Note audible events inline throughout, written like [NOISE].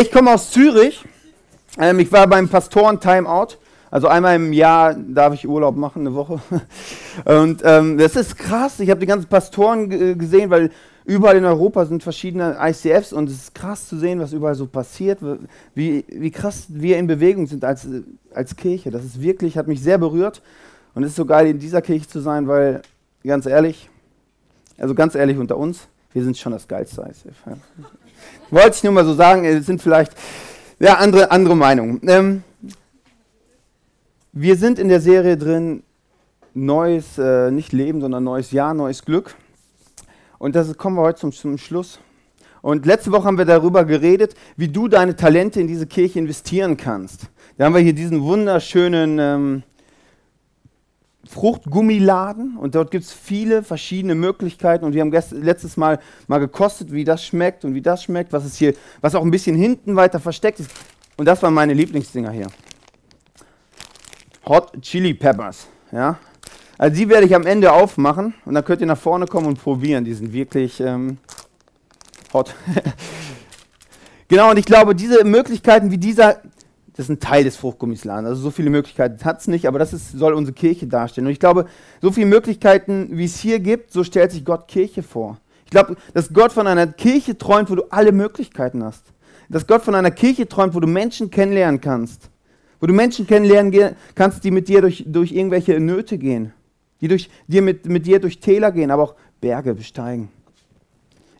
Ich komme aus Zürich. Ähm, ich war beim Pastoren-Timeout. Also einmal im Jahr darf ich Urlaub machen, eine Woche. [LAUGHS] Und ähm, das ist krass. Ich habe die ganzen Pastoren gesehen, weil überall in Europa sind verschiedene ICFs und es ist krass zu sehen, was überall so passiert, wie, wie krass wir in Bewegung sind als, als Kirche. Das ist wirklich, hat mich sehr berührt und es ist so geil, in dieser Kirche zu sein, weil, ganz ehrlich, also ganz ehrlich unter uns, wir sind schon das geilste ICF. Wollte ich nur mal so sagen, es sind vielleicht ja, andere, andere Meinungen. Ähm, wir sind in der Serie drin, neues, äh, nicht Leben, sondern neues Jahr, neues Glück. Und das kommen wir heute zum, zum Schluss. Und letzte Woche haben wir darüber geredet, wie du deine Talente in diese Kirche investieren kannst. Da haben wir hier diesen wunderschönen ähm, Fruchtgummiladen und dort gibt es viele verschiedene Möglichkeiten und wir haben letztes Mal mal gekostet, wie das schmeckt und wie das schmeckt, was ist hier, was auch ein bisschen hinten weiter versteckt ist. Und das waren meine Lieblingsdinger hier. Hot Chili Peppers, ja. Also die werde ich am Ende aufmachen und dann könnt ihr nach vorne kommen und probieren. Die sind wirklich ähm, hot. [LAUGHS] genau, und ich glaube, diese Möglichkeiten wie dieser, das ist ein Teil des Fruchtgummisladens. Also so viele Möglichkeiten hat es nicht, aber das ist, soll unsere Kirche darstellen. Und ich glaube, so viele Möglichkeiten, wie es hier gibt, so stellt sich Gott Kirche vor. Ich glaube, dass Gott von einer Kirche träumt, wo du alle Möglichkeiten hast. Dass Gott von einer Kirche träumt, wo du Menschen kennenlernen kannst. Wo du Menschen kennenlernen kannst, die mit dir durch, durch irgendwelche Nöte gehen. Die durch, die mit, mit dir durch Täler gehen, aber auch Berge besteigen.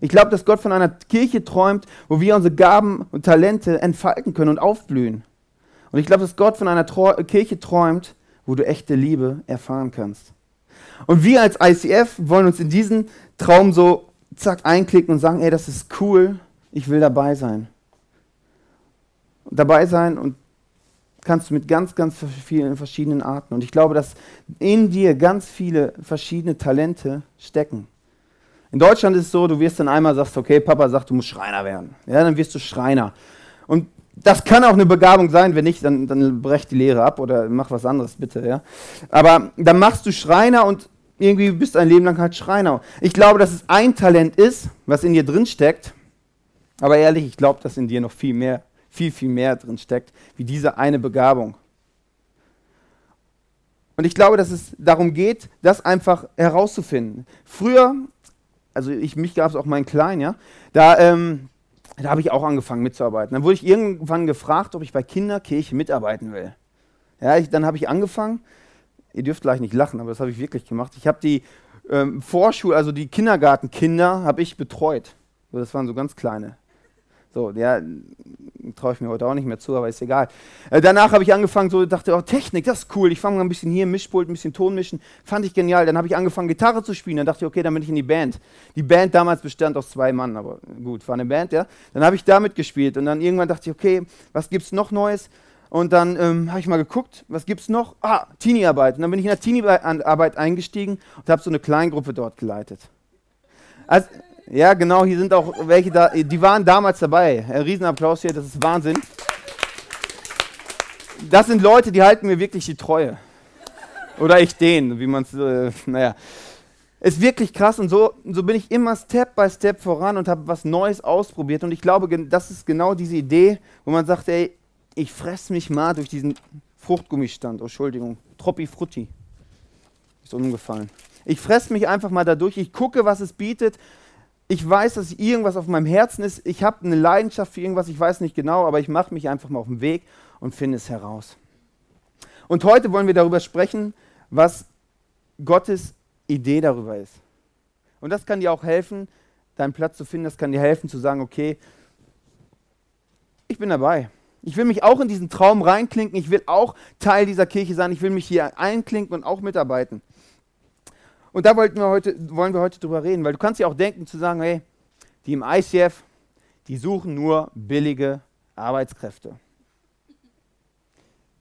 Ich glaube, dass Gott von einer Kirche träumt, wo wir unsere Gaben und Talente entfalten können und aufblühen. Und ich glaube, dass Gott von einer Trau Kirche träumt, wo du echte Liebe erfahren kannst. Und wir als ICF wollen uns in diesen Traum so zack einklicken und sagen, ey, das ist cool, ich will dabei sein. Und dabei sein und kannst du mit ganz, ganz vielen verschiedenen Arten. Und ich glaube, dass in dir ganz viele verschiedene Talente stecken. In Deutschland ist es so, du wirst dann einmal sagst, okay, Papa sagt, du musst Schreiner werden. Ja, dann wirst du Schreiner. Und das kann auch eine Begabung sein, wenn nicht, dann, dann brech die Lehre ab oder mach was anderes, bitte. Ja? Aber dann machst du Schreiner und irgendwie bist du ein Leben lang halt Schreiner. Ich glaube, dass es ein Talent ist, was in dir drin steckt. Aber ehrlich, ich glaube, dass in dir noch viel mehr, viel, viel mehr drin steckt, wie diese eine Begabung. Und ich glaube, dass es darum geht, das einfach herauszufinden. Früher, also ich, mich gab es auch meinen Kleinen, ja, da ähm, da habe ich auch angefangen mitzuarbeiten. Dann wurde ich irgendwann gefragt, ob ich bei Kinderkirche mitarbeiten will. Ja, ich, dann habe ich angefangen. Ihr dürft gleich nicht lachen, aber das habe ich wirklich gemacht. Ich habe die ähm, Vorschul, also die Kindergartenkinder, habe ich betreut. das waren so ganz kleine. So, ja, traue ich mir heute auch nicht mehr zu, aber ist egal. Äh, danach habe ich angefangen, so dachte, oh, Technik, das ist cool. Ich fange mal ein bisschen hier Mischpult, ein bisschen Ton mischen. Fand ich genial. Dann habe ich angefangen, Gitarre zu spielen. Dann dachte ich, okay, dann bin ich in die Band. Die Band damals bestand aus zwei Mann, aber gut, war eine Band, ja. Dann habe ich damit gespielt und dann irgendwann dachte ich, okay, was gibt's noch Neues? Und dann ähm, habe ich mal geguckt, was gibt's noch? Ah, Teenie-Arbeit. Und dann bin ich in der Teenie-Arbeit eingestiegen und habe so eine Kleingruppe dort geleitet. Also, ja, genau, hier sind auch welche da, die waren damals dabei. Ein Riesenapplaus hier, das ist Wahnsinn. Das sind Leute, die halten mir wirklich die Treue. Oder ich denen, wie man es, äh, naja. Ist wirklich krass und so, so bin ich immer Step by Step voran und habe was Neues ausprobiert. Und ich glaube, das ist genau diese Idee, wo man sagt, ey, ich fress mich mal durch diesen Fruchtgummistand. Oh, Entschuldigung, Troppi Frutti. Ist umgefallen. Ich fress mich einfach mal dadurch. Ich gucke, was es bietet ich weiß, dass irgendwas auf meinem Herzen ist. Ich habe eine Leidenschaft für irgendwas, ich weiß nicht genau, aber ich mache mich einfach mal auf den Weg und finde es heraus. Und heute wollen wir darüber sprechen, was Gottes Idee darüber ist. Und das kann dir auch helfen, deinen Platz zu finden. Das kann dir helfen zu sagen, okay, ich bin dabei. Ich will mich auch in diesen Traum reinklinken. Ich will auch Teil dieser Kirche sein. Ich will mich hier einklinken und auch mitarbeiten. Und da wollten wir heute, wollen wir heute drüber reden, weil du kannst ja auch denken zu sagen, hey, die im ICF, die suchen nur billige Arbeitskräfte.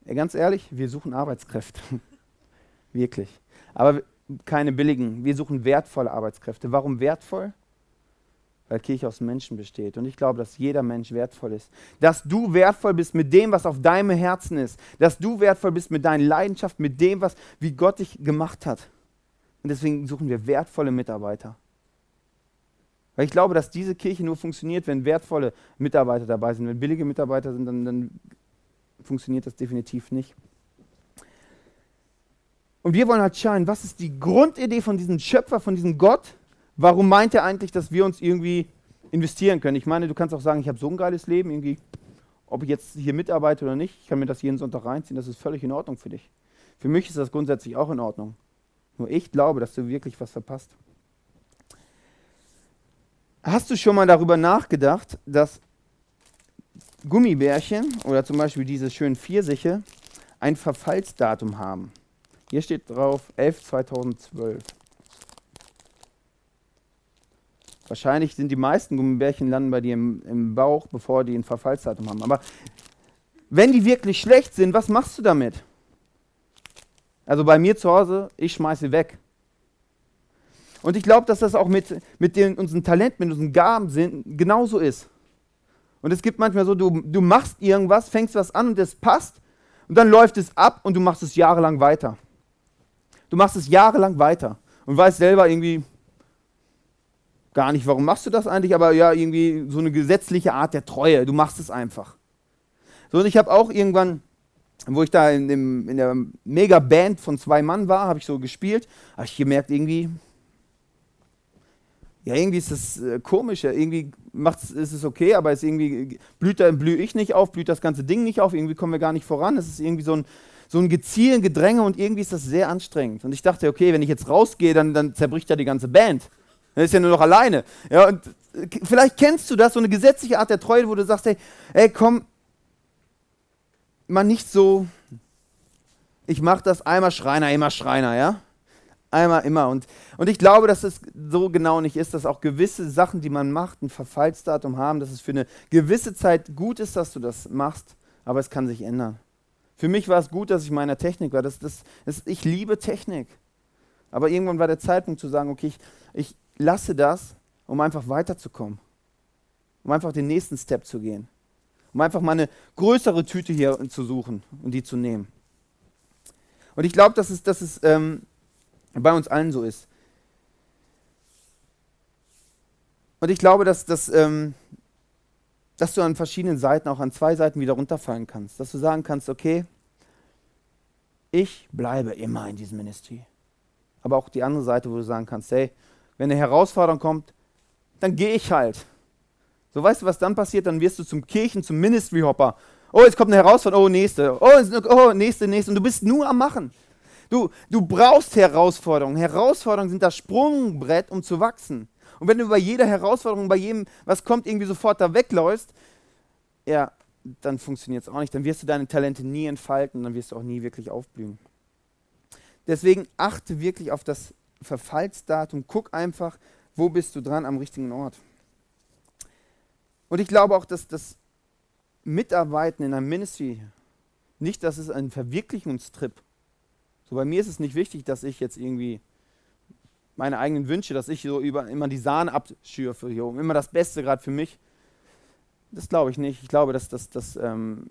Ja, ganz ehrlich, wir suchen Arbeitskräfte. [LAUGHS] Wirklich. Aber keine billigen. Wir suchen wertvolle Arbeitskräfte. Warum wertvoll? Weil Kirche aus Menschen besteht. Und ich glaube, dass jeder Mensch wertvoll ist. Dass du wertvoll bist mit dem, was auf deinem Herzen ist. Dass du wertvoll bist mit deiner Leidenschaft, mit dem, was, wie Gott dich gemacht hat. Und deswegen suchen wir wertvolle Mitarbeiter. Weil ich glaube, dass diese Kirche nur funktioniert, wenn wertvolle Mitarbeiter dabei sind. Wenn billige Mitarbeiter sind, dann, dann funktioniert das definitiv nicht. Und wir wollen halt schauen, was ist die Grundidee von diesem Schöpfer, von diesem Gott? Warum meint er eigentlich, dass wir uns irgendwie investieren können? Ich meine, du kannst auch sagen, ich habe so ein geiles Leben, irgendwie, ob ich jetzt hier mitarbeite oder nicht, ich kann mir das jeden Sonntag reinziehen, das ist völlig in Ordnung für dich. Für mich ist das grundsätzlich auch in Ordnung. Nur ich glaube, dass du wirklich was verpasst. Hast du schon mal darüber nachgedacht, dass Gummibärchen oder zum Beispiel diese schönen Pfirsiche ein Verfallsdatum haben? Hier steht drauf 11 2012. Wahrscheinlich sind die meisten Gummibärchen landen bei dir im, im Bauch, bevor die ein Verfallsdatum haben. Aber wenn die wirklich schlecht sind, was machst du damit? Also bei mir zu Hause, ich schmeiße weg. Und ich glaube, dass das auch mit, mit den, unseren Talenten, mit unseren Gaben sind, genauso ist. Und es gibt manchmal so, du, du machst irgendwas, fängst was an und es passt und dann läuft es ab und du machst es jahrelang weiter. Du machst es jahrelang weiter und weißt selber irgendwie gar nicht, warum machst du das eigentlich, aber ja, irgendwie so eine gesetzliche Art der Treue. Du machst es einfach. So, und ich habe auch irgendwann, wo ich da in, dem, in der Mega-Band von zwei Mann war, habe ich so gespielt, habe ich gemerkt, irgendwie, ja, irgendwie ist das äh, komisch, ja, irgendwie macht's, ist es okay, aber ist irgendwie, blüht da, blühe ich nicht auf, blüht das ganze Ding nicht auf, irgendwie kommen wir gar nicht voran. Es ist irgendwie so ein, so ein Gezielen, Gedränge und irgendwie ist das sehr anstrengend. Und ich dachte, okay, wenn ich jetzt rausgehe, dann, dann zerbricht ja die ganze Band. Dann ist ja nur noch alleine. Ja, und äh, vielleicht kennst du das, so eine gesetzliche Art der Treue, wo du sagst, hey, ey komm, mal nicht so, ich mach das einmal Schreiner, immer Schreiner, ja? Einmal immer. Und, und ich glaube, dass es so genau nicht ist, dass auch gewisse Sachen, die man macht, ein Verfallsdatum haben, dass es für eine gewisse Zeit gut ist, dass du das machst, aber es kann sich ändern. Für mich war es gut, dass ich meiner Technik war. Das, das, das, ich liebe Technik. Aber irgendwann war der Zeitpunkt zu sagen, okay, ich, ich lasse das, um einfach weiterzukommen. Um einfach den nächsten Step zu gehen. Um einfach mal eine größere Tüte hier zu suchen und die zu nehmen. Und ich glaube, dass es, dass es ähm, bei uns allen so ist. Und ich glaube, dass, dass, ähm, dass du an verschiedenen Seiten, auch an zwei Seiten wieder runterfallen kannst. Dass du sagen kannst, okay, ich bleibe immer in diesem Ministry. Aber auch die andere Seite, wo du sagen kannst, hey, wenn eine Herausforderung kommt, dann gehe ich halt. So weißt du, was dann passiert? Dann wirst du zum Kirchen, zum Ministry-Hopper. Oh, jetzt kommt eine Herausforderung, oh, nächste. Oh, oh, nächste, nächste. Und du bist nur am Machen. Du, du brauchst Herausforderungen. Herausforderungen sind das Sprungbrett, um zu wachsen. Und wenn du bei jeder Herausforderung, bei jedem, was kommt, irgendwie sofort da wegläufst, ja, dann funktioniert es auch nicht. Dann wirst du deine Talente nie entfalten, dann wirst du auch nie wirklich aufblühen. Deswegen achte wirklich auf das Verfallsdatum. Guck einfach, wo bist du dran am richtigen Ort. Und ich glaube auch, dass das Mitarbeiten in einem Ministry nicht, dass es ein Verwirklichungstrip so bei mir ist es nicht wichtig, dass ich jetzt irgendwie meine eigenen Wünsche, dass ich so über immer die Sahne abschürfe, hier, immer das Beste gerade für mich. Das glaube ich nicht. Ich glaube, dass, dass, dass, ähm,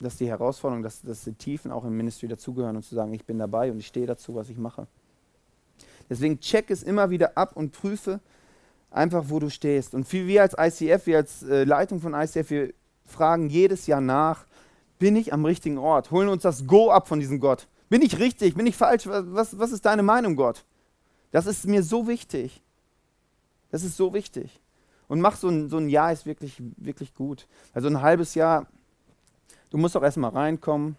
dass die Herausforderung, dass, dass die Tiefen auch im Ministry dazugehören und zu sagen, ich bin dabei und ich stehe dazu, was ich mache. Deswegen check es immer wieder ab und prüfe einfach, wo du stehst. Und wir als ICF, wir als äh, Leitung von ICF, wir fragen jedes Jahr nach, bin ich am richtigen Ort? Holen uns das Go ab von diesem Gott. Bin ich richtig? Bin ich falsch? Was, was ist deine Meinung, Gott? Das ist mir so wichtig. Das ist so wichtig. Und mach so ein, so ein Jahr ist wirklich, wirklich gut. Also ein halbes Jahr, du musst auch erstmal reinkommen,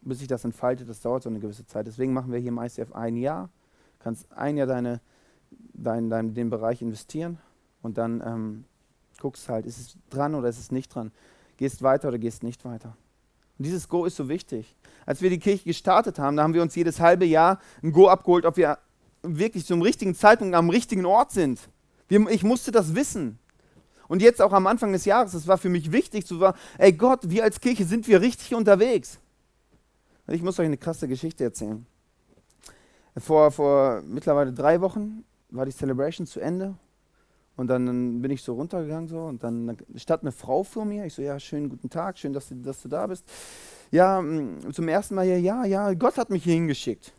bis sich das entfaltet. Das dauert so eine gewisse Zeit. Deswegen machen wir hier im ICF ein Jahr. Du kannst ein Jahr deine, dein, dein, den Bereich investieren und dann ähm, guckst halt, ist es dran oder ist es nicht dran. Gehst weiter oder gehst nicht weiter. Und dieses Go ist so wichtig. Als wir die Kirche gestartet haben, da haben wir uns jedes halbe Jahr ein Go abgeholt, ob wir wirklich zum richtigen Zeitpunkt am richtigen Ort sind. Wir, ich musste das wissen. Und jetzt auch am Anfang des Jahres, das war für mich wichtig zu sagen, ey Gott, wir als Kirche sind wir richtig unterwegs. Ich muss euch eine krasse Geschichte erzählen. Vor, vor mittlerweile drei Wochen war die Celebration zu Ende und dann bin ich so runtergegangen so und dann stand eine Frau vor mir. Ich so, ja, schönen guten Tag, schön, dass du, dass du da bist. Ja, mm, zum ersten Mal hier, ja, ja, Gott hat mich hier hingeschickt.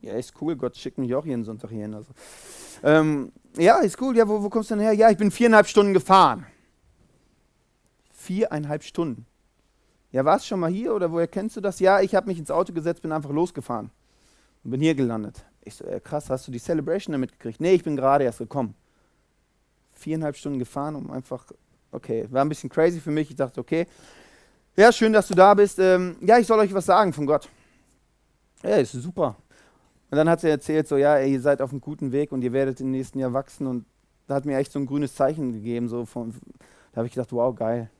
Ja, ist cool, Gott schickt mich auch jeden Sonntag hierhin. Also. Ähm, ja, ist cool. Ja, wo, wo kommst du denn her? Ja, ich bin viereinhalb Stunden gefahren. Viereinhalb Stunden. Ja, warst schon mal hier oder woher kennst du das? Ja, ich habe mich ins Auto gesetzt, bin einfach losgefahren und bin hier gelandet. Ich so, äh, krass, hast du die Celebration damit gekriegt? Nee, ich bin gerade erst gekommen. Viereinhalb Stunden gefahren, um einfach, okay, war ein bisschen crazy für mich. Ich dachte, okay, ja, schön, dass du da bist. Ähm, ja, ich soll euch was sagen von Gott. Ja, ist super. Und dann hat sie erzählt, so, ja, ey, ihr seid auf einem guten Weg und ihr werdet im nächsten Jahr wachsen. Und da hat mir echt so ein grünes Zeichen gegeben. So von, da habe ich gedacht, wow, geil.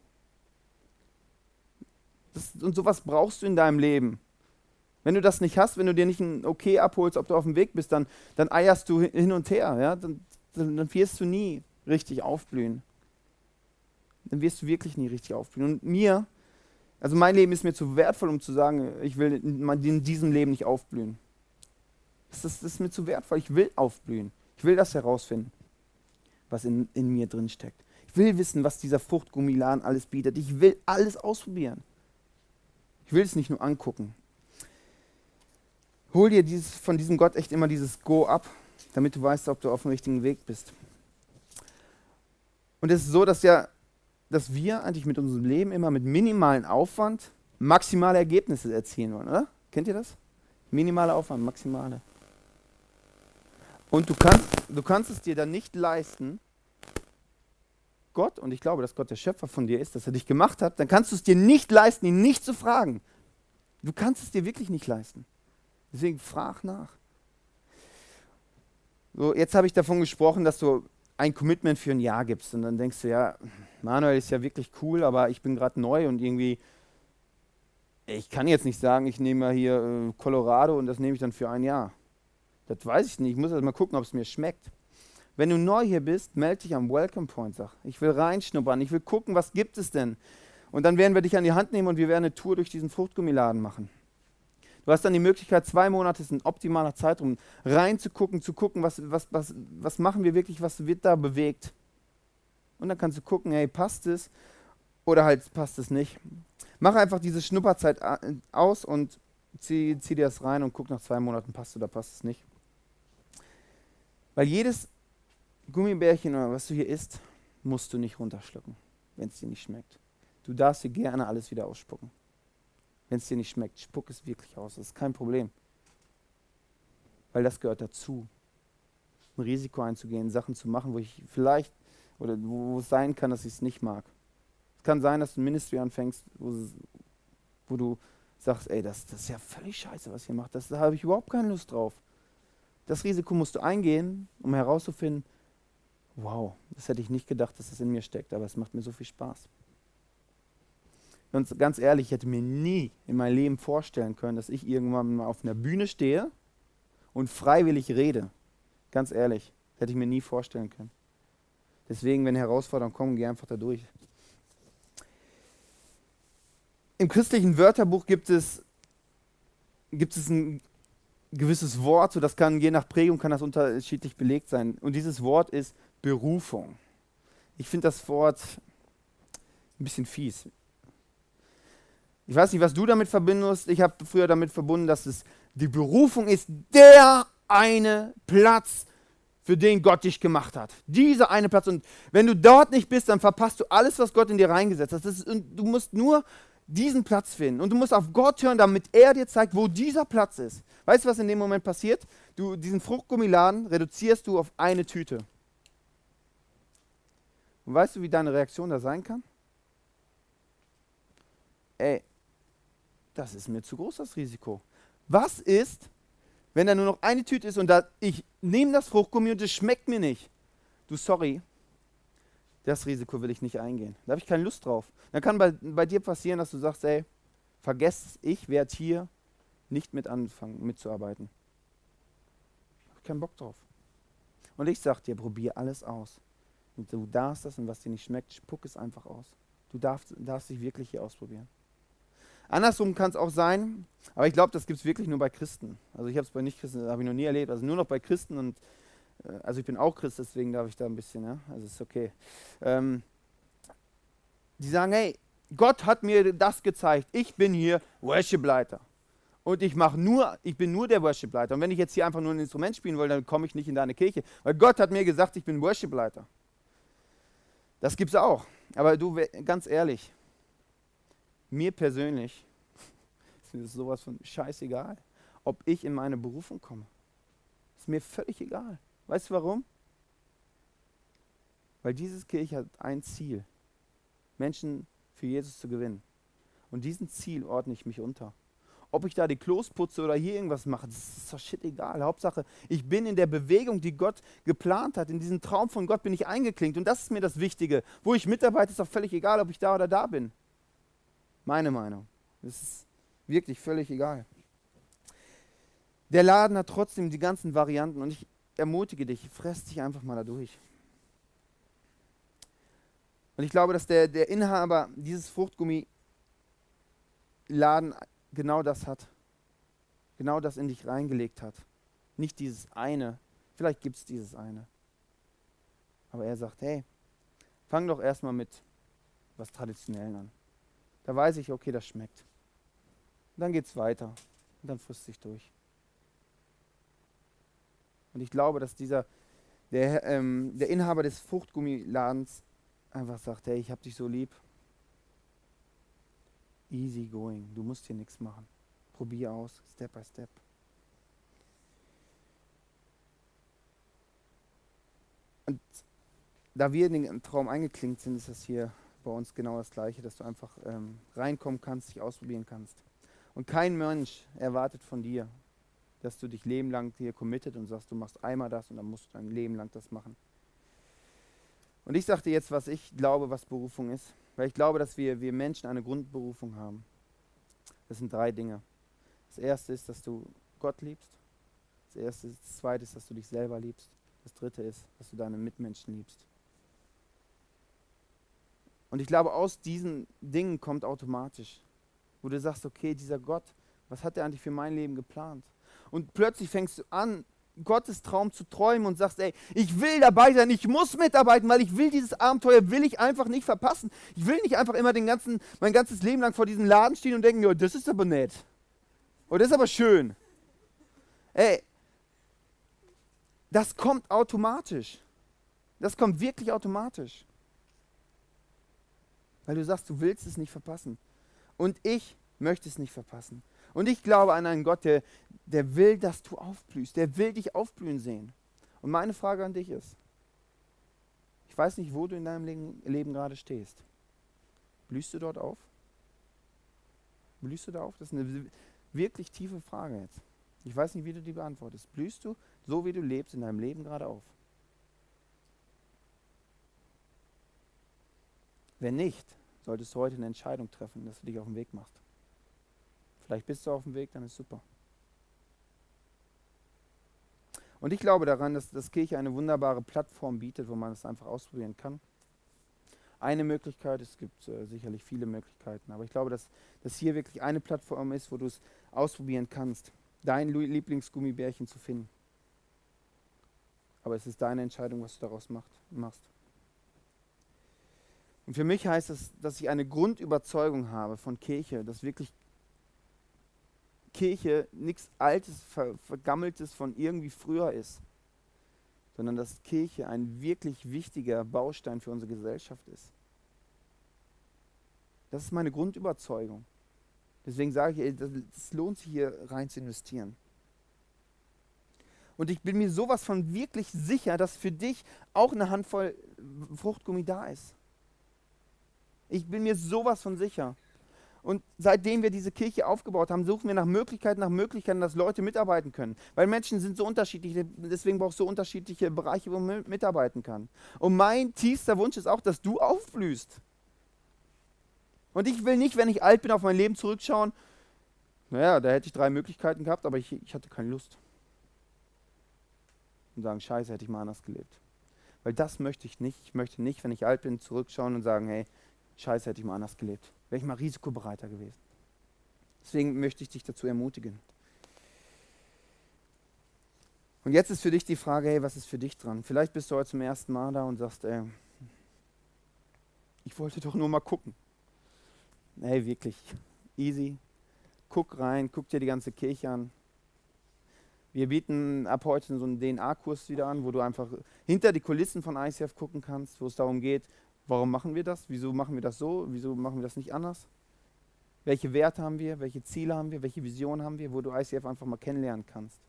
Das, und sowas brauchst du in deinem Leben. Wenn du das nicht hast, wenn du dir nicht ein Okay abholst, ob du auf dem Weg bist, dann, dann eierst du hin und her. Ja? Dann, dann, dann wirst du nie richtig aufblühen. Dann wirst du wirklich nie richtig aufblühen. Und mir, also mein Leben ist mir zu wertvoll, um zu sagen, ich will in diesem Leben nicht aufblühen. Das ist, das ist mir zu wertvoll. Ich will aufblühen. Ich will das herausfinden, was in, in mir drin steckt. Ich will wissen, was dieser Fruchtgummiladen alles bietet. Ich will alles ausprobieren. Ich will es nicht nur angucken. Hol dir dieses, von diesem Gott echt immer dieses Go ab, damit du weißt, ob du auf dem richtigen Weg bist. Und es ist so, dass, ja, dass wir eigentlich mit unserem Leben immer mit minimalen Aufwand maximale Ergebnisse erzielen wollen, oder? Kennt ihr das? Minimale Aufwand, maximale. Und du kannst, du kannst es dir dann nicht leisten, Gott, und ich glaube, dass Gott der Schöpfer von dir ist, dass er dich gemacht hat, dann kannst du es dir nicht leisten, ihn nicht zu fragen. Du kannst es dir wirklich nicht leisten. Deswegen frag nach. So, jetzt habe ich davon gesprochen, dass du ein Commitment für ein Jahr gibst. Und dann denkst du, ja, Manuel ist ja wirklich cool, aber ich bin gerade neu und irgendwie, ich kann jetzt nicht sagen, ich nehme mal hier äh, Colorado und das nehme ich dann für ein Jahr. Das weiß ich nicht. Ich muss erst mal gucken, ob es mir schmeckt. Wenn du neu hier bist, melde dich am Welcome Point. Sag, ich will reinschnuppern, ich will gucken, was gibt es denn. Und dann werden wir dich an die Hand nehmen und wir werden eine Tour durch diesen Fruchtgummiladen machen. Du hast dann die Möglichkeit, zwei Monate ist ein optimaler Zeitraum, reinzugucken, zu gucken, was, was, was, was machen wir wirklich, was wird da bewegt. Und dann kannst du gucken, hey, passt es oder halt passt es nicht. Mach einfach diese Schnupperzeit aus und zieh, zieh dir das rein und guck nach zwei Monaten, passt oder passt es nicht. Weil jedes Gummibärchen oder was du hier isst, musst du nicht runterschlucken, wenn es dir nicht schmeckt. Du darfst dir gerne alles wieder ausspucken. Wenn es dir nicht schmeckt, spuck es wirklich aus. Das ist kein Problem. Weil das gehört dazu. Ein Risiko einzugehen, Sachen zu machen, wo ich vielleicht oder wo es sein kann, dass ich es nicht mag. Es kann sein, dass du ein Ministry anfängst, wo, wo du sagst, ey, das, das ist ja völlig scheiße, was ihr macht. Das, da habe ich überhaupt keine Lust drauf. Das Risiko musst du eingehen, um herauszufinden, wow, das hätte ich nicht gedacht, dass das in mir steckt, aber es macht mir so viel Spaß. Und ganz ehrlich, ich hätte mir nie in meinem Leben vorstellen können, dass ich irgendwann mal auf einer Bühne stehe und freiwillig rede. Ganz ehrlich, hätte ich mir nie vorstellen können. Deswegen, wenn Herausforderungen kommen, geh einfach da durch. Im christlichen Wörterbuch gibt es, gibt es ein gewisses Wort, so das kann je nach Prägung kann das unterschiedlich belegt sein. Und dieses Wort ist Berufung. Ich finde das Wort ein bisschen fies. Ich weiß nicht, was du damit verbindest. Ich habe früher damit verbunden, dass es die Berufung ist, der eine Platz, für den Gott dich gemacht hat. Dieser eine Platz. Und wenn du dort nicht bist, dann verpasst du alles, was Gott in dir reingesetzt hat. Ist, und du musst nur diesen Platz finden. Und du musst auf Gott hören, damit er dir zeigt, wo dieser Platz ist. Weißt du, was in dem Moment passiert? Du diesen Fruchtgummiladen reduzierst du auf eine Tüte. Und weißt du, wie deine Reaktion da sein kann? Ey, das ist mir zu groß, das Risiko. Was ist, wenn da nur noch eine Tüte ist und da, ich nehme das Fruchtgummi und es schmeckt mir nicht? Du, sorry, das Risiko will ich nicht eingehen. Da habe ich keine Lust drauf. Dann kann bei, bei dir passieren, dass du sagst, ey, vergesst ich werde hier nicht mit anfangen, mitzuarbeiten. Ich habe keinen Bock drauf. Und ich sage dir, probier alles aus. Und du darfst das und was dir nicht schmeckt, spuck es einfach aus. Du darfst, darfst dich wirklich hier ausprobieren. Andersrum kann es auch sein, aber ich glaube, das gibt es wirklich nur bei Christen. Also ich habe es bei Nichtchristen, habe ich noch nie erlebt, also nur noch bei Christen und äh, also ich bin auch Christ, deswegen darf ich da ein bisschen, ja, also ist okay. Ähm, die sagen, hey, Gott hat mir das gezeigt, ich bin hier Worship-Leiter. Und ich mache nur, ich bin nur der Worship-Leiter. Und wenn ich jetzt hier einfach nur ein Instrument spielen will, dann komme ich nicht in deine Kirche. Weil Gott hat mir gesagt, ich bin Worship-Leiter. Das gibt es auch. Aber du, ganz ehrlich, mir persönlich [LAUGHS] ist mir sowas von scheißegal, ob ich in meine Berufung komme. Ist mir völlig egal. Weißt du warum? Weil diese Kirche hat ein Ziel, Menschen für Jesus zu gewinnen. Und diesem Ziel ordne ich mich unter. Ob ich da die Klos putze oder hier irgendwas mache, das ist doch shit egal. Hauptsache, ich bin in der Bewegung, die Gott geplant hat. In diesen Traum von Gott bin ich eingeklinkt. Und das ist mir das Wichtige. Wo ich mitarbeite, ist doch völlig egal, ob ich da oder da bin. Meine Meinung. Das ist wirklich völlig egal. Der Laden hat trotzdem die ganzen Varianten und ich ermutige dich, fress dich einfach mal da durch. Und ich glaube, dass der, der Inhaber dieses Fruchtgummiladen genau das hat. Genau das in dich reingelegt hat. Nicht dieses eine. Vielleicht gibt es dieses eine. Aber er sagt, hey, fang doch erstmal mit was Traditionellen an. Da weiß ich, okay, das schmeckt. Und dann geht es weiter. Und dann frisst sich durch. Und ich glaube, dass dieser, der, ähm, der Inhaber des Fruchtgummiladens einfach sagt, hey, ich hab dich so lieb easy going. Du musst hier nichts machen. Probier aus, Step by Step. Und da wir in den Traum eingeklinkt sind, ist das hier bei uns genau das Gleiche, dass du einfach ähm, reinkommen kannst, dich ausprobieren kannst. Und kein Mensch erwartet von dir, dass du dich Leben lang hier committed und sagst, du machst einmal das und dann musst du dein Leben lang das machen. Und ich sagte jetzt, was ich glaube, was Berufung ist. Weil ich glaube, dass wir, wir Menschen eine Grundberufung haben. Das sind drei Dinge. Das erste ist, dass du Gott liebst. Das erste das zweite ist, dass du dich selber liebst. Das dritte ist, dass du deine Mitmenschen liebst. Und ich glaube, aus diesen Dingen kommt automatisch, wo du sagst, okay, dieser Gott, was hat er eigentlich für mein Leben geplant? Und plötzlich fängst du an, Gottes Traum zu träumen und sagst, ey, ich will dabei sein, ich muss mitarbeiten, weil ich will dieses Abenteuer, will ich einfach nicht verpassen. Ich will nicht einfach immer den ganzen, mein ganzes Leben lang vor diesem Laden stehen und denken, ja, das ist aber nett. Oder oh, das ist aber schön. Ey, das kommt automatisch. Das kommt wirklich automatisch. Weil du sagst, du willst es nicht verpassen. Und ich möchte es nicht verpassen. Und ich glaube an einen Gott, der, der will, dass du aufblühst. Der will dich aufblühen sehen. Und meine Frage an dich ist, ich weiß nicht, wo du in deinem Leben, Leben gerade stehst. Blühst du dort auf? Blühst du da auf? Das ist eine wirklich tiefe Frage jetzt. Ich weiß nicht, wie du die beantwortest. Blühst du, so wie du lebst, in deinem Leben gerade auf? Wenn nicht, solltest du heute eine Entscheidung treffen, dass du dich auf den Weg machst. Vielleicht bist du auf dem Weg, dann ist super. Und ich glaube daran, dass das Kirche eine wunderbare Plattform bietet, wo man es einfach ausprobieren kann. Eine Möglichkeit, es gibt äh, sicherlich viele Möglichkeiten, aber ich glaube, dass das hier wirklich eine Plattform ist, wo du es ausprobieren kannst, dein Lieblingsgummibärchen zu finden. Aber es ist deine Entscheidung, was du daraus macht, machst. Und für mich heißt es, dass ich eine Grundüberzeugung habe von Kirche, dass wirklich Kirche nichts Altes, Ver Vergammeltes von irgendwie früher ist, sondern dass Kirche ein wirklich wichtiger Baustein für unsere Gesellschaft ist. Das ist meine Grundüberzeugung. Deswegen sage ich, es lohnt sich hier rein zu investieren. Und ich bin mir sowas von wirklich sicher, dass für dich auch eine Handvoll Fruchtgummi da ist. Ich bin mir sowas von sicher. Und seitdem wir diese Kirche aufgebaut haben, suchen wir nach Möglichkeiten, nach Möglichkeiten, dass Leute mitarbeiten können. Weil Menschen sind so unterschiedlich, deswegen brauchst du so unterschiedliche Bereiche, wo man mitarbeiten kann. Und mein tiefster Wunsch ist auch, dass du aufblühst. Und ich will nicht, wenn ich alt bin, auf mein Leben zurückschauen, naja, da hätte ich drei Möglichkeiten gehabt, aber ich, ich hatte keine Lust. Und sagen, scheiße, hätte ich mal anders gelebt. Weil das möchte ich nicht. Ich möchte nicht, wenn ich alt bin, zurückschauen und sagen, hey, scheiße, hätte ich mal anders gelebt wäre ich mal risikobereiter gewesen. Deswegen möchte ich dich dazu ermutigen. Und jetzt ist für dich die Frage, hey, was ist für dich dran? Vielleicht bist du heute zum ersten Mal da und sagst, ey, ich wollte doch nur mal gucken. Hey, wirklich, easy. guck rein, guck dir die ganze Kirche an. Wir bieten ab heute so einen DNA-Kurs wieder an, wo du einfach hinter die Kulissen von ICF gucken kannst, wo es darum geht, warum machen wir das, wieso machen wir das so, wieso machen wir das nicht anders, welche Werte haben wir, welche Ziele haben wir, welche Vision haben wir, wo du ICF einfach mal kennenlernen kannst.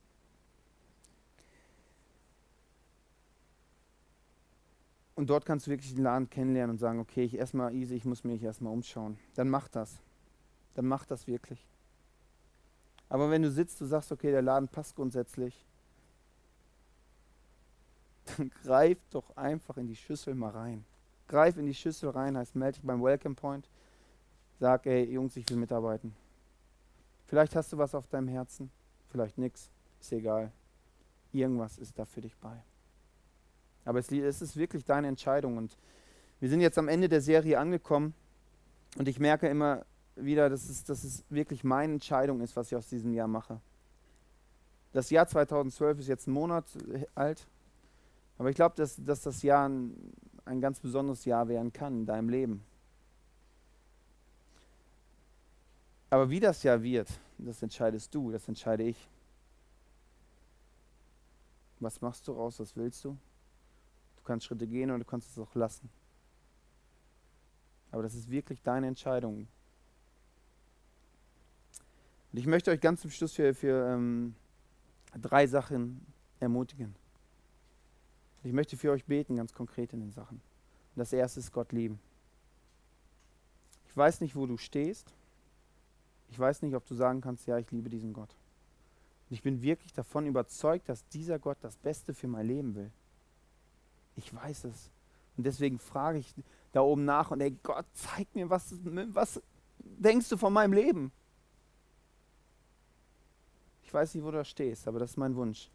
Und dort kannst du wirklich den Laden kennenlernen und sagen, okay, ich erstmal easy, ich muss mich erstmal umschauen. Dann mach das. Dann mach das wirklich. Aber wenn du sitzt, du sagst, okay, der Laden passt grundsätzlich, dann [LAUGHS] greif doch einfach in die Schüssel mal rein. Greif in die Schüssel rein, heißt melde dich beim Welcome Point. Sag, ey Jungs, ich will mitarbeiten. Vielleicht hast du was auf deinem Herzen, vielleicht nichts, ist egal. Irgendwas ist da für dich bei. Aber es, es ist wirklich deine Entscheidung. Und wir sind jetzt am Ende der Serie angekommen und ich merke immer wieder, dass es, dass es wirklich meine Entscheidung ist, was ich aus diesem Jahr mache. Das Jahr 2012 ist jetzt ein Monat alt, aber ich glaube, dass, dass das Jahr ein, ein ganz besonderes Jahr werden kann in deinem Leben. Aber wie das Jahr wird, das entscheidest du, das entscheide ich. Was machst du raus, was willst du? Du kannst Schritte gehen und du kannst es auch lassen. Aber das ist wirklich deine Entscheidung. Und ich möchte euch ganz zum Schluss für, für ähm, drei Sachen ermutigen. Ich möchte für euch beten, ganz konkret in den Sachen. Und das erste ist Gott lieben. Ich weiß nicht, wo du stehst. Ich weiß nicht, ob du sagen kannst, ja, ich liebe diesen Gott. Und ich bin wirklich davon überzeugt, dass dieser Gott das Beste für mein Leben will. Ich weiß es. Und deswegen frage ich da oben nach und ey Gott, zeig mir, was, was denkst du von meinem Leben? Ich weiß nicht, wo du stehst, aber das ist mein Wunsch.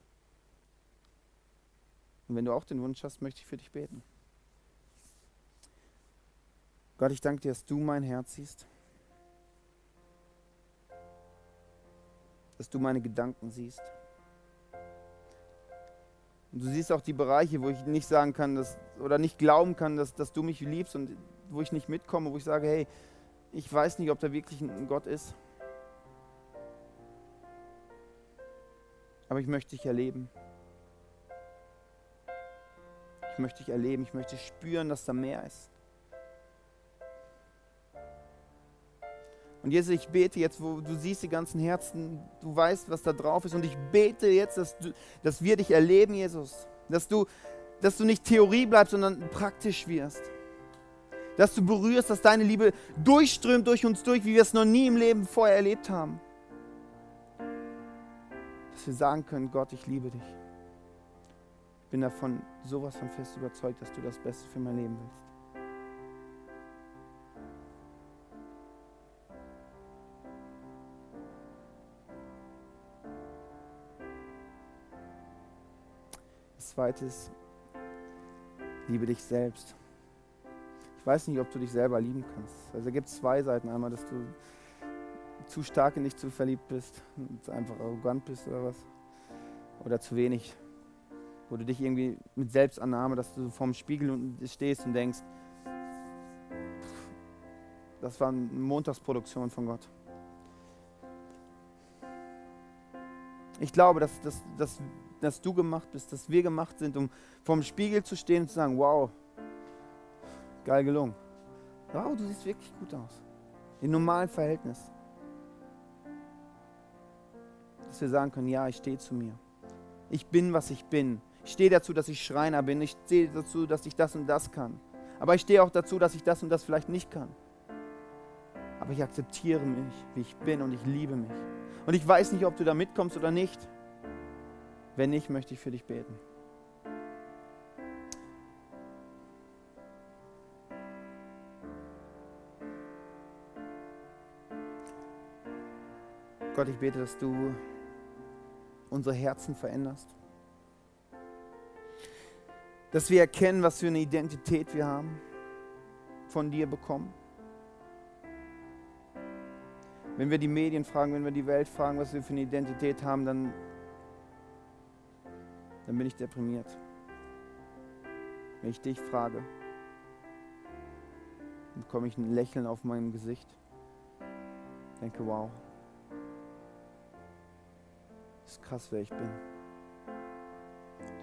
Und wenn du auch den Wunsch hast, möchte ich für dich beten. Gott, ich danke dir, dass du mein Herz siehst. Dass du meine Gedanken siehst. Und du siehst auch die Bereiche, wo ich nicht sagen kann, dass, oder nicht glauben kann, dass, dass du mich liebst und wo ich nicht mitkomme, wo ich sage, hey, ich weiß nicht, ob da wirklich ein Gott ist. Aber ich möchte dich erleben. Ich möchte dich erleben, ich möchte spüren, dass da mehr ist. Und Jesus, ich bete jetzt, wo du siehst die ganzen Herzen, du weißt, was da drauf ist. Und ich bete jetzt, dass, du, dass wir dich erleben, Jesus. Dass du, dass du nicht Theorie bleibst, sondern praktisch wirst. Dass du berührst, dass deine Liebe durchströmt durch uns durch, wie wir es noch nie im Leben vorher erlebt haben. Dass wir sagen können, Gott, ich liebe dich. Bin davon sowas von fest überzeugt, dass du das Beste für mein Leben willst. zweites, liebe dich selbst. Ich weiß nicht, ob du dich selber lieben kannst. Also gibt es zwei Seiten. Einmal, dass du zu stark in dich zu verliebt bist und einfach arrogant bist oder was. Oder zu wenig. Wo du dich irgendwie mit Selbstannahme, dass du vorm Spiegel stehst und denkst, das war eine Montagsproduktion von Gott. Ich glaube, dass, dass, dass dass du gemacht bist, dass wir gemacht sind, um vorm Spiegel zu stehen und zu sagen, wow, geil gelungen. Wow, du siehst wirklich gut aus. In normalen Verhältnis. Dass wir sagen können, ja, ich stehe zu mir. Ich bin, was ich bin. Ich stehe dazu, dass ich Schreiner bin. Ich stehe dazu, dass ich das und das kann. Aber ich stehe auch dazu, dass ich das und das vielleicht nicht kann. Aber ich akzeptiere mich, wie ich bin und ich liebe mich. Und ich weiß nicht, ob du da mitkommst oder nicht. Wenn nicht, möchte ich für dich beten. Gott, ich bete, dass du unsere Herzen veränderst. Dass wir erkennen, was für eine Identität wir haben, von dir bekommen. Wenn wir die Medien fragen, wenn wir die Welt fragen, was wir für eine Identität haben, dann dann bin ich deprimiert. Wenn ich dich frage, dann bekomme ich ein Lächeln auf meinem Gesicht. Denke, wow, ist krass, wer ich bin.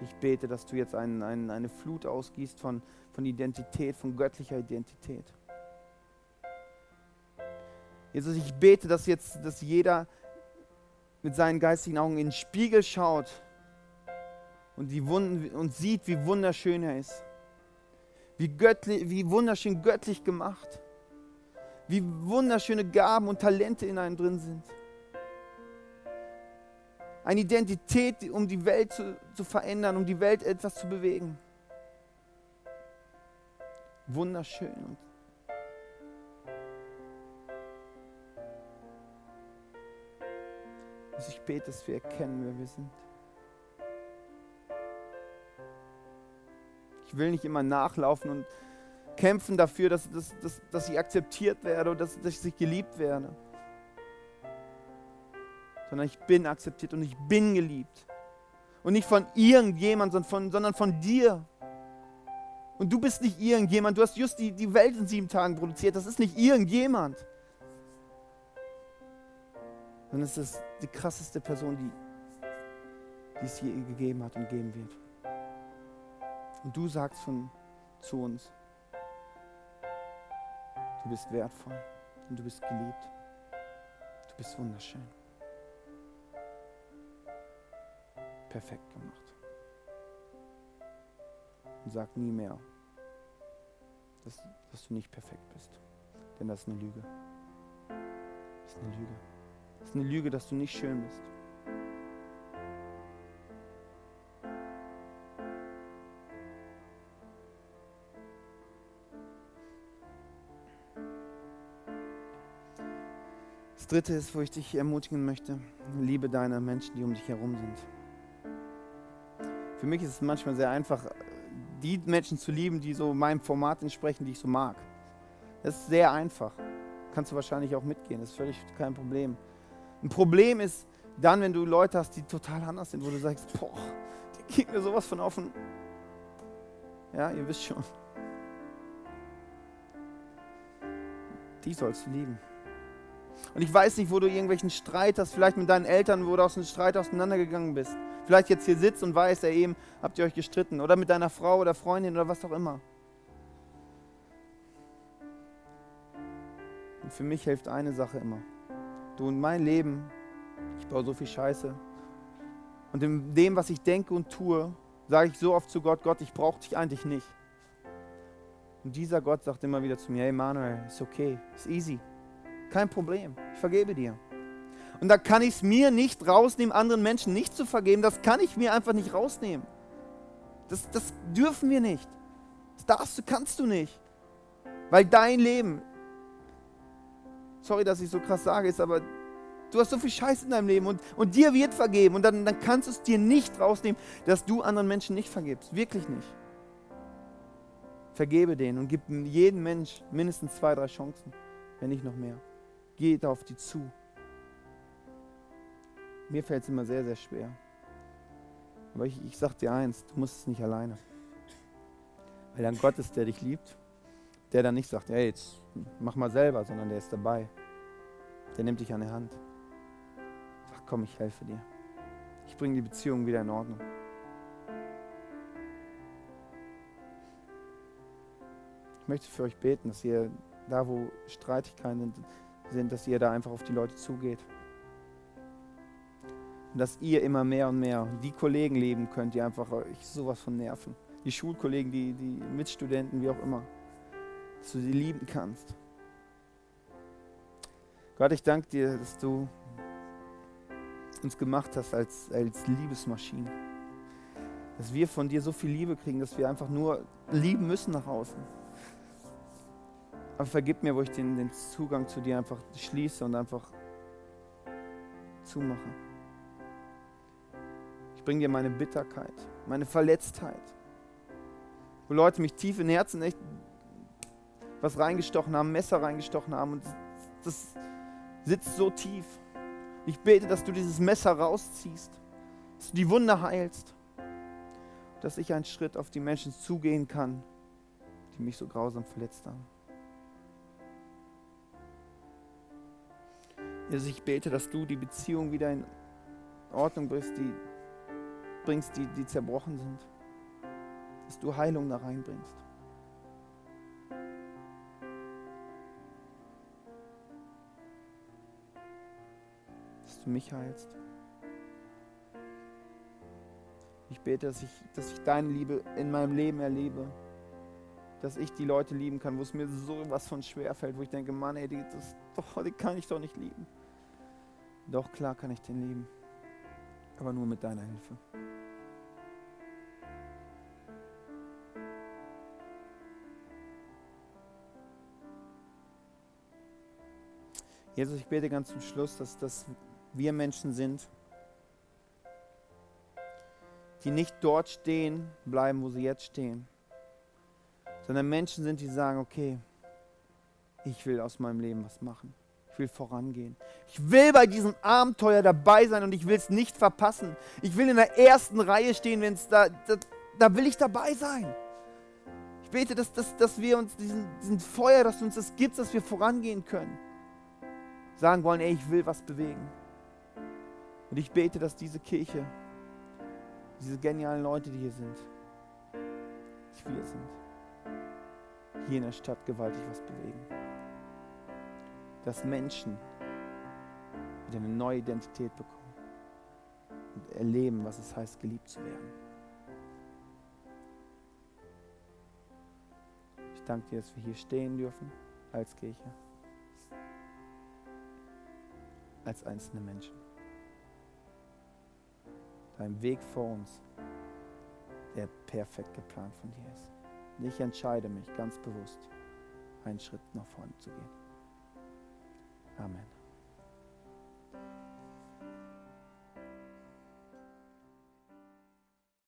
Ich bete, dass du jetzt ein, ein, eine Flut ausgießt von, von Identität, von göttlicher Identität. Jesus, ich bete, dass jetzt, dass jeder mit seinen geistigen Augen in den Spiegel schaut und, die Wunden, und sieht, wie wunderschön er ist. Wie, göttlich, wie wunderschön göttlich gemacht. Wie wunderschöne Gaben und Talente in einem drin sind. Eine Identität, um die Welt zu, zu verändern, um die Welt etwas zu bewegen. Wunderschön. Und Also ich bete, dass wir erkennen, wer wir sind. Ich will nicht immer nachlaufen und kämpfen dafür, dass, dass, dass, dass ich akzeptiert werde oder dass, dass ich geliebt werde. Sondern ich bin akzeptiert und ich bin geliebt. Und nicht von irgendjemand, sondern von, sondern von dir. Und du bist nicht irgendjemand. Du hast just die, die Welt in sieben Tagen produziert. Das ist nicht irgendjemand. Sondern es ist die krasseste Person, die, die es je gegeben hat und geben wird. Und du sagst von, zu uns, du bist wertvoll und du bist geliebt. Du bist wunderschön. Perfekt gemacht. Und sag nie mehr, dass, dass du nicht perfekt bist. Denn das ist eine Lüge. Das ist eine Lüge. Das ist eine Lüge, dass du nicht schön bist. Das dritte ist, wo ich dich ermutigen möchte, liebe deine Menschen, die um dich herum sind. Für mich ist es manchmal sehr einfach, die Menschen zu lieben, die so meinem Format entsprechen, die ich so mag. Das ist sehr einfach. Kannst du wahrscheinlich auch mitgehen, das ist völlig kein Problem. Ein Problem ist dann, wenn du Leute hast, die total anders sind, wo du sagst, boah, die geht mir sowas von offen. Ja, ihr wisst schon. Die sollst du lieben. Und ich weiß nicht, wo du irgendwelchen Streit hast, vielleicht mit deinen Eltern, wo du aus einem Streit auseinandergegangen bist. Vielleicht jetzt hier sitzt und weiß, ja eben, habt ihr euch gestritten. Oder mit deiner Frau oder Freundin oder was auch immer. Und für mich hilft eine Sache immer. Du und mein Leben, ich baue so viel Scheiße. Und in dem, was ich denke und tue, sage ich so oft zu Gott, Gott, ich brauche dich eigentlich nicht. Und dieser Gott sagt immer wieder zu mir, hey Manuel, ist okay, ist easy. Kein Problem. Ich vergebe dir. Und da kann ich es mir nicht rausnehmen, anderen Menschen nicht zu vergeben. Das kann ich mir einfach nicht rausnehmen. Das, das dürfen wir nicht. Das darfst du, kannst du nicht. Weil dein Leben, sorry, dass ich so krass sage, ist aber, du hast so viel Scheiß in deinem Leben und, und dir wird vergeben. Und dann, dann kannst du es dir nicht rausnehmen, dass du anderen Menschen nicht vergibst. Wirklich nicht. Vergebe denen und gib jedem Mensch mindestens zwei, drei Chancen, wenn nicht noch mehr geht auf die zu. Mir fällt es immer sehr, sehr schwer. Aber ich, ich sag dir eins, du musst es nicht alleine. Weil dann Gott ist, der dich liebt, der dann nicht sagt, hey, jetzt mach mal selber, sondern der ist dabei. Der nimmt dich an die Hand. Sagt, komm, ich helfe dir. Ich bringe die Beziehung wieder in Ordnung. Ich möchte für euch beten, dass ihr da, wo Streitigkeiten sind, dass ihr da einfach auf die Leute zugeht. Und dass ihr immer mehr und mehr die Kollegen leben könnt, die einfach euch sowas von nerven. Die Schulkollegen, die, die Mitstudenten, wie auch immer. Dass du sie lieben kannst. Gott, ich danke dir, dass du uns gemacht hast als, als Liebesmaschine. Dass wir von dir so viel Liebe kriegen, dass wir einfach nur lieben müssen nach außen. Aber vergib mir, wo ich den, den Zugang zu dir einfach schließe und einfach zumache. Ich bringe dir meine Bitterkeit, meine Verletztheit. Wo Leute mich tief in Herzen echt was reingestochen haben, Messer reingestochen haben und das sitzt so tief. Ich bete, dass du dieses Messer rausziehst, dass du die Wunde heilst, dass ich einen Schritt auf die Menschen zugehen kann, die mich so grausam verletzt haben. Jesus, ich bete, dass du die Beziehung wieder in Ordnung bringst, die, bringst, die, die zerbrochen sind. Dass du Heilung da reinbringst. Dass du mich heilst. Ich bete, dass ich, dass ich deine Liebe in meinem Leben erlebe. Dass ich die Leute lieben kann, wo es mir so was von schwer fällt, wo ich denke, Mann, ey, die, das, doch, die kann ich doch nicht lieben. Doch, klar kann ich den lieben. Aber nur mit deiner Hilfe. Jesus, ich bete ganz zum Schluss, dass, dass wir Menschen sind, die nicht dort stehen bleiben, wo sie jetzt stehen, sondern Menschen sind, die sagen, okay, ich will aus meinem Leben was machen. Ich will vorangehen. Ich will bei diesem Abenteuer dabei sein und ich will es nicht verpassen. Ich will in der ersten Reihe stehen, wenn es da, da, da will ich dabei sein. Ich bete, dass, dass, dass wir uns diesen, diesen Feuer, dass du uns das gibst, dass wir vorangehen können. Sagen wollen, ey, ich will was bewegen. Und ich bete, dass diese Kirche diese genialen Leute, die hier sind, die wir sind, hier in der Stadt gewaltig was bewegen. Dass Menschen wieder eine neue Identität bekommen und erleben, was es heißt, geliebt zu werden. Ich danke dir, dass wir hier stehen dürfen als Kirche, als einzelne Menschen dein Weg vor uns, der perfekt geplant von dir ist. Und ich entscheide mich ganz bewusst, einen Schritt nach vorne zu gehen. Amen.